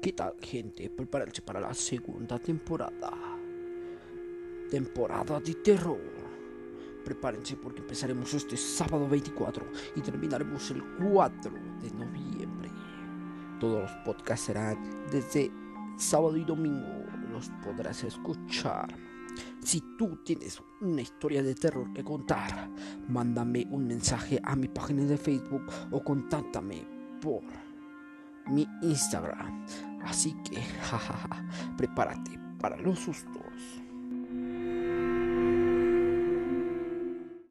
¿Qué tal, gente? Prepárense para la segunda temporada. Temporada de terror. Prepárense porque empezaremos este sábado 24 y terminaremos el 4 de noviembre. Todos los podcasts serán desde sábado y domingo. Los podrás escuchar. Si tú tienes una historia de terror que contar, mándame un mensaje a mi página de Facebook o contáctame por mi Instagram. Así que, jajaja, prepárate para los sustos.